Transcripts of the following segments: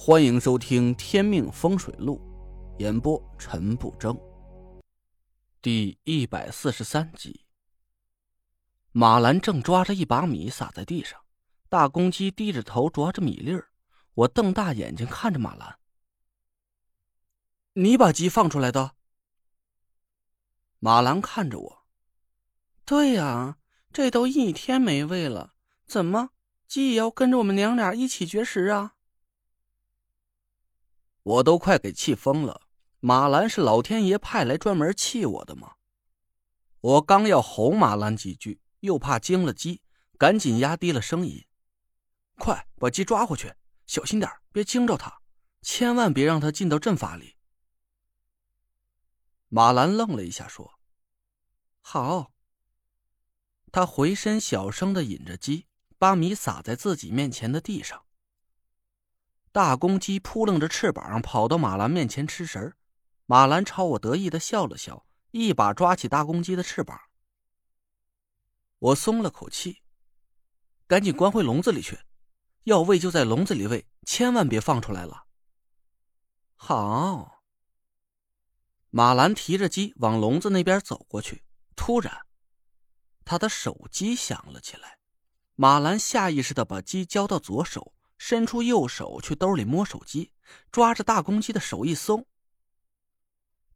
欢迎收听《天命风水录》，演播陈不争。第一百四十三集，马兰正抓着一把米撒在地上，大公鸡低着头啄着米粒儿。我瞪大眼睛看着马兰：“你把鸡放出来的？”马兰看着我：“对呀，这都一天没喂了，怎么鸡也要跟着我们娘俩一起绝食啊？”我都快给气疯了！马兰是老天爷派来专门气我的吗？我刚要吼马兰几句，又怕惊了鸡，赶紧压低了声音：“快把鸡抓回去，小心点，别惊着它，千万别让它进到阵法里。”马兰愣了一下，说：“好。”他回身小声的引着鸡，把米撒在自己面前的地上。大公鸡扑棱着翅膀跑到马兰面前吃食马兰朝我得意的笑了笑，一把抓起大公鸡的翅膀。我松了口气，赶紧关回笼子里去，要喂就在笼子里喂，千万别放出来了。好。马兰提着鸡往笼子那边走过去，突然，他的手机响了起来。马兰下意识的把鸡交到左手。伸出右手去兜里摸手机，抓着大公鸡的手一松，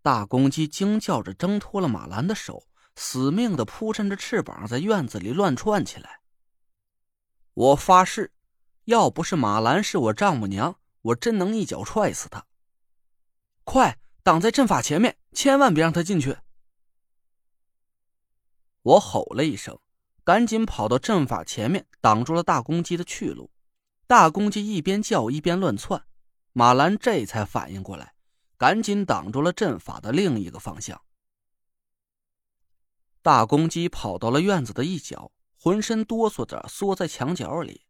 大公鸡惊叫着挣脱了马兰的手，死命的扑扇着翅膀在院子里乱窜起来。我发誓，要不是马兰是我丈母娘，我真能一脚踹死他。快挡在阵法前面，千万别让他进去！我吼了一声，赶紧跑到阵法前面，挡住了大公鸡的去路。大公鸡一边叫一边乱窜，马兰这才反应过来，赶紧挡住了阵法的另一个方向。大公鸡跑到了院子的一角，浑身哆嗦着缩在墙角里。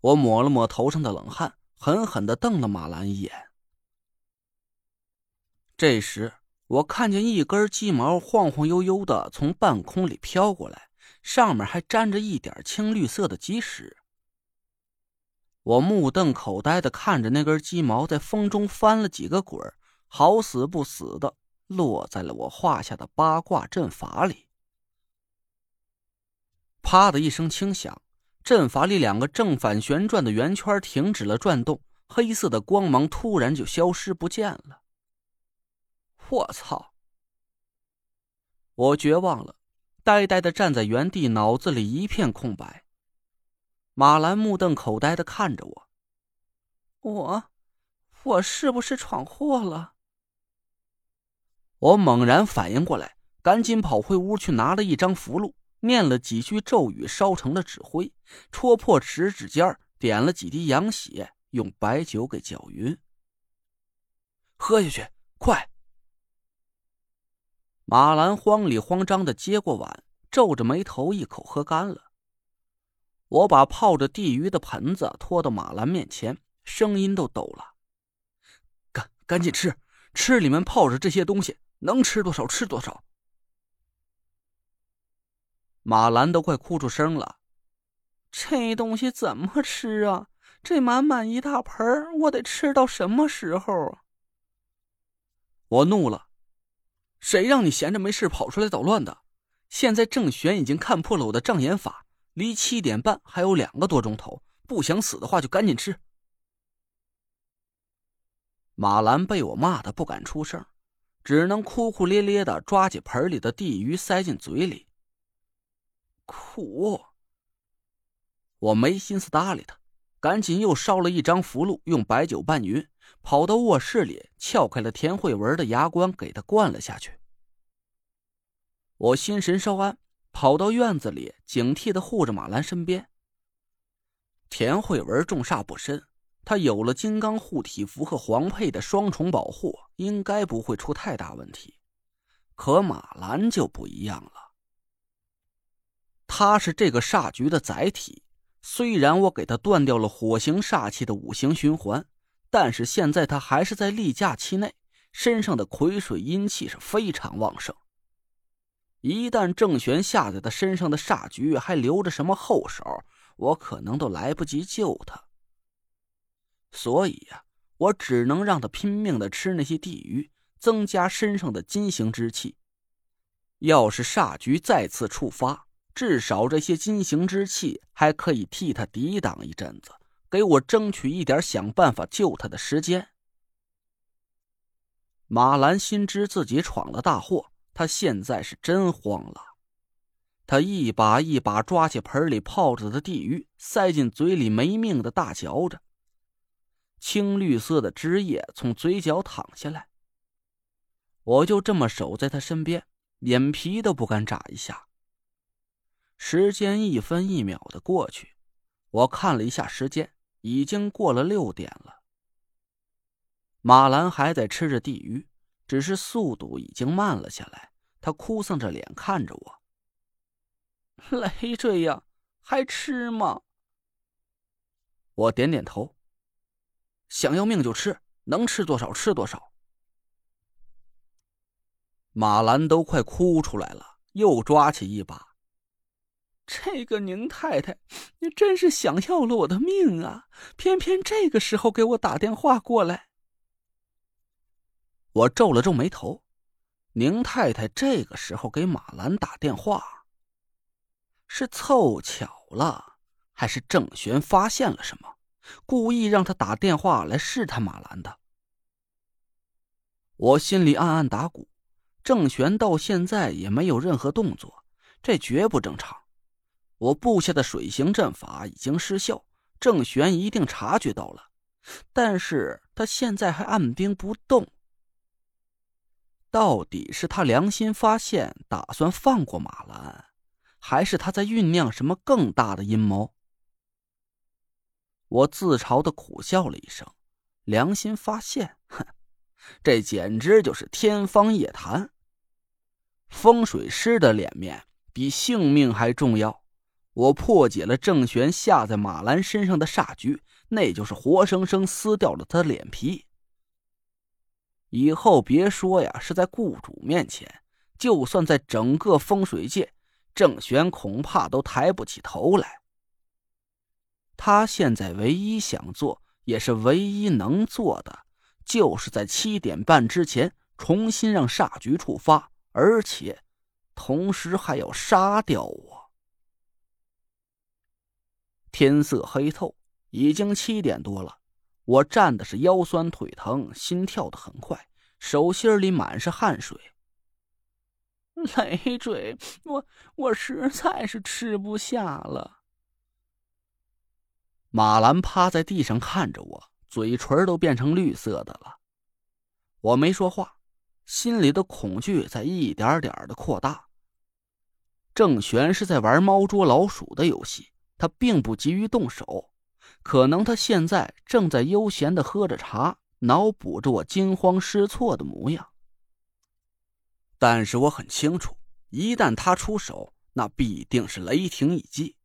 我抹了抹头上的冷汗，狠狠的瞪了马兰一眼。这时，我看见一根鸡毛晃晃悠悠的从半空里飘过来，上面还沾着一点青绿色的鸡屎。我目瞪口呆的看着那根鸡毛在风中翻了几个滚好死不死的落在了我画下的八卦阵法里。啪的一声轻响，阵法里两个正反旋转的圆圈停止了转动，黑色的光芒突然就消失不见了。我操！我绝望了，呆呆的站在原地，脑子里一片空白。马兰目瞪口呆的看着我，我，我是不是闯祸了？我猛然反应过来，赶紧跑回屋去拿了一张符箓，念了几句咒语，烧成了纸灰，戳破食指尖点了几滴羊血，用白酒给搅匀，喝下去，快！马兰慌里慌张的接过碗，皱着眉头一口喝干了。我把泡着地鱼的盆子拖到马兰面前，声音都抖了：“赶赶紧吃，吃里面泡着这些东西，能吃多少吃多少。”马兰都快哭出声了：“这东西怎么吃啊？这满满一大盆我得吃到什么时候？”我怒了：“谁让你闲着没事跑出来捣乱的？现在郑玄已经看破了我的障眼法。”离七点半还有两个多钟头，不想死的话就赶紧吃。马兰被我骂的不敢出声，只能哭哭咧咧的抓起盆里的地鱼塞进嘴里。苦！我没心思搭理他，赶紧又烧了一张符箓，用白酒拌匀，跑到卧室里撬开了田慧文的牙关，给他灌了下去。我心神稍安。跑到院子里，警惕的护着马兰身边。田慧文重煞不深，他有了金刚护体符和黄佩的双重保护，应该不会出太大问题。可马兰就不一样了，他是这个煞局的载体。虽然我给他断掉了火行煞气的五行循环，但是现在他还是在例假期内，身上的癸水阴气是非常旺盛。一旦郑玄下在他身上的煞局还留着什么后手，我可能都来不及救他。所以呀，我只能让他拼命的吃那些地鱼，增加身上的金星之气。要是煞局再次触发，至少这些金星之气还可以替他抵挡一阵子，给我争取一点想办法救他的时间。马兰心知自己闯了大祸，他现在是真慌了。他一把一把抓起盆里泡着的地鱼，塞进嘴里，没命的大嚼着。青绿色的汁液从嘴角淌下来，我就这么守在他身边，眼皮都不敢眨一下。时间一分一秒的过去，我看了一下时间，已经过了六点了。马兰还在吃着地鱼，只是速度已经慢了下来。他哭丧着脸看着我：“累赘呀，还吃吗？”我点点头。想要命就吃，能吃多少吃多少。马兰都快哭出来了，又抓起一把。这个宁太太，你真是想要了我的命啊！偏偏这个时候给我打电话过来。我皱了皱眉头，宁太太这个时候给马兰打电话，是凑巧了，还是郑玄发现了什么？故意让他打电话来试探马兰的，我心里暗暗打鼓。郑玄到现在也没有任何动作，这绝不正常。我布下的水行阵法已经失效，郑玄一定察觉到了，但是他现在还按兵不动。到底是他良心发现，打算放过马兰，还是他在酝酿什么更大的阴谋？我自嘲的苦笑了一声，良心发现，哼，这简直就是天方夜谭。风水师的脸面比性命还重要。我破解了郑玄下在马兰身上的煞局，那就是活生生撕掉了他的脸皮。以后别说呀，是在雇主面前，就算在整个风水界，郑玄恐怕都抬不起头来。他现在唯一想做，也是唯一能做的，就是在七点半之前重新让煞局触发，而且，同时还要杀掉我。天色黑透，已经七点多了，我站的是腰酸腿疼，心跳的很快，手心里满是汗水。累赘，我我实在是吃不下了。马兰趴在地上看着我，嘴唇都变成绿色的了。我没说话，心里的恐惧在一点点的扩大。郑玄是在玩猫捉老鼠的游戏，他并不急于动手，可能他现在正在悠闲的喝着茶，脑补着我惊慌失措的模样。但是我很清楚，一旦他出手，那必定是雷霆一击。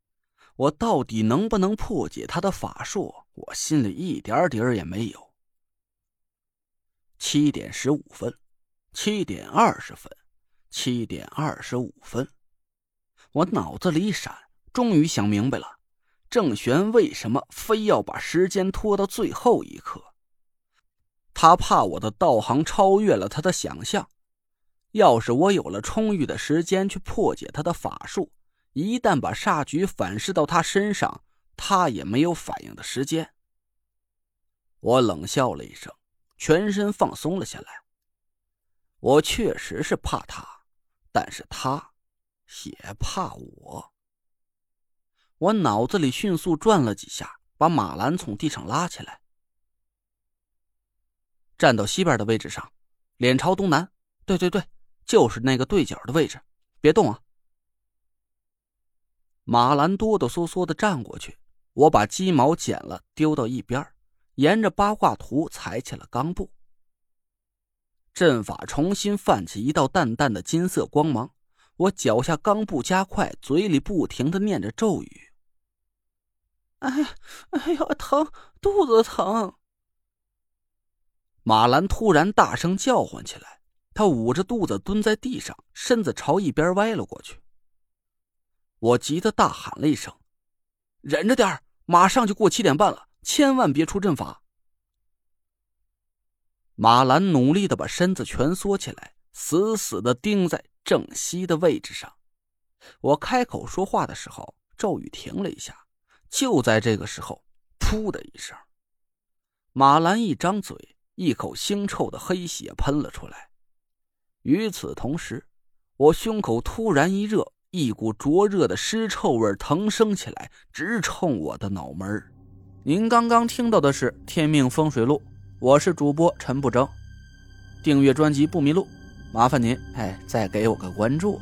我到底能不能破解他的法术？我心里一点底儿也没有。七点十五分，七点二十分，七点二十五分，我脑子里一闪，终于想明白了：郑玄为什么非要把时间拖到最后一刻？他怕我的道行超越了他的想象。要是我有了充裕的时间去破解他的法术。一旦把煞局反噬到他身上，他也没有反应的时间。我冷笑了一声，全身放松了下来。我确实是怕他，但是他也怕我。我脑子里迅速转了几下，把马兰从地上拉起来，站到西边的位置上，脸朝东南。对对对，就是那个对角的位置，别动啊。马兰哆哆嗦嗦的站过去，我把鸡毛剪了，丢到一边，沿着八卦图踩起了钢步。阵法重新泛起一道淡淡的金色光芒，我脚下钢步加快，嘴里不停的念着咒语。哎，哎呀，疼，肚子疼！马兰突然大声叫唤起来，他捂着肚子蹲在地上，身子朝一边歪了过去。我急得大喊了一声：“忍着点马上就过七点半了，千万别出阵法。”马兰努力的把身子蜷缩起来，死死的盯在正西的位置上。我开口说话的时候，咒语停了一下。就在这个时候，噗的一声，马兰一张嘴，一口腥臭的黑血喷了出来。与此同时，我胸口突然一热，一股灼热的尸臭味腾升起来，直冲我的脑门。您刚刚听到的是《天命风水录》，我是主播陈不争。订阅专辑不迷路，麻烦您哎，再给我个关注。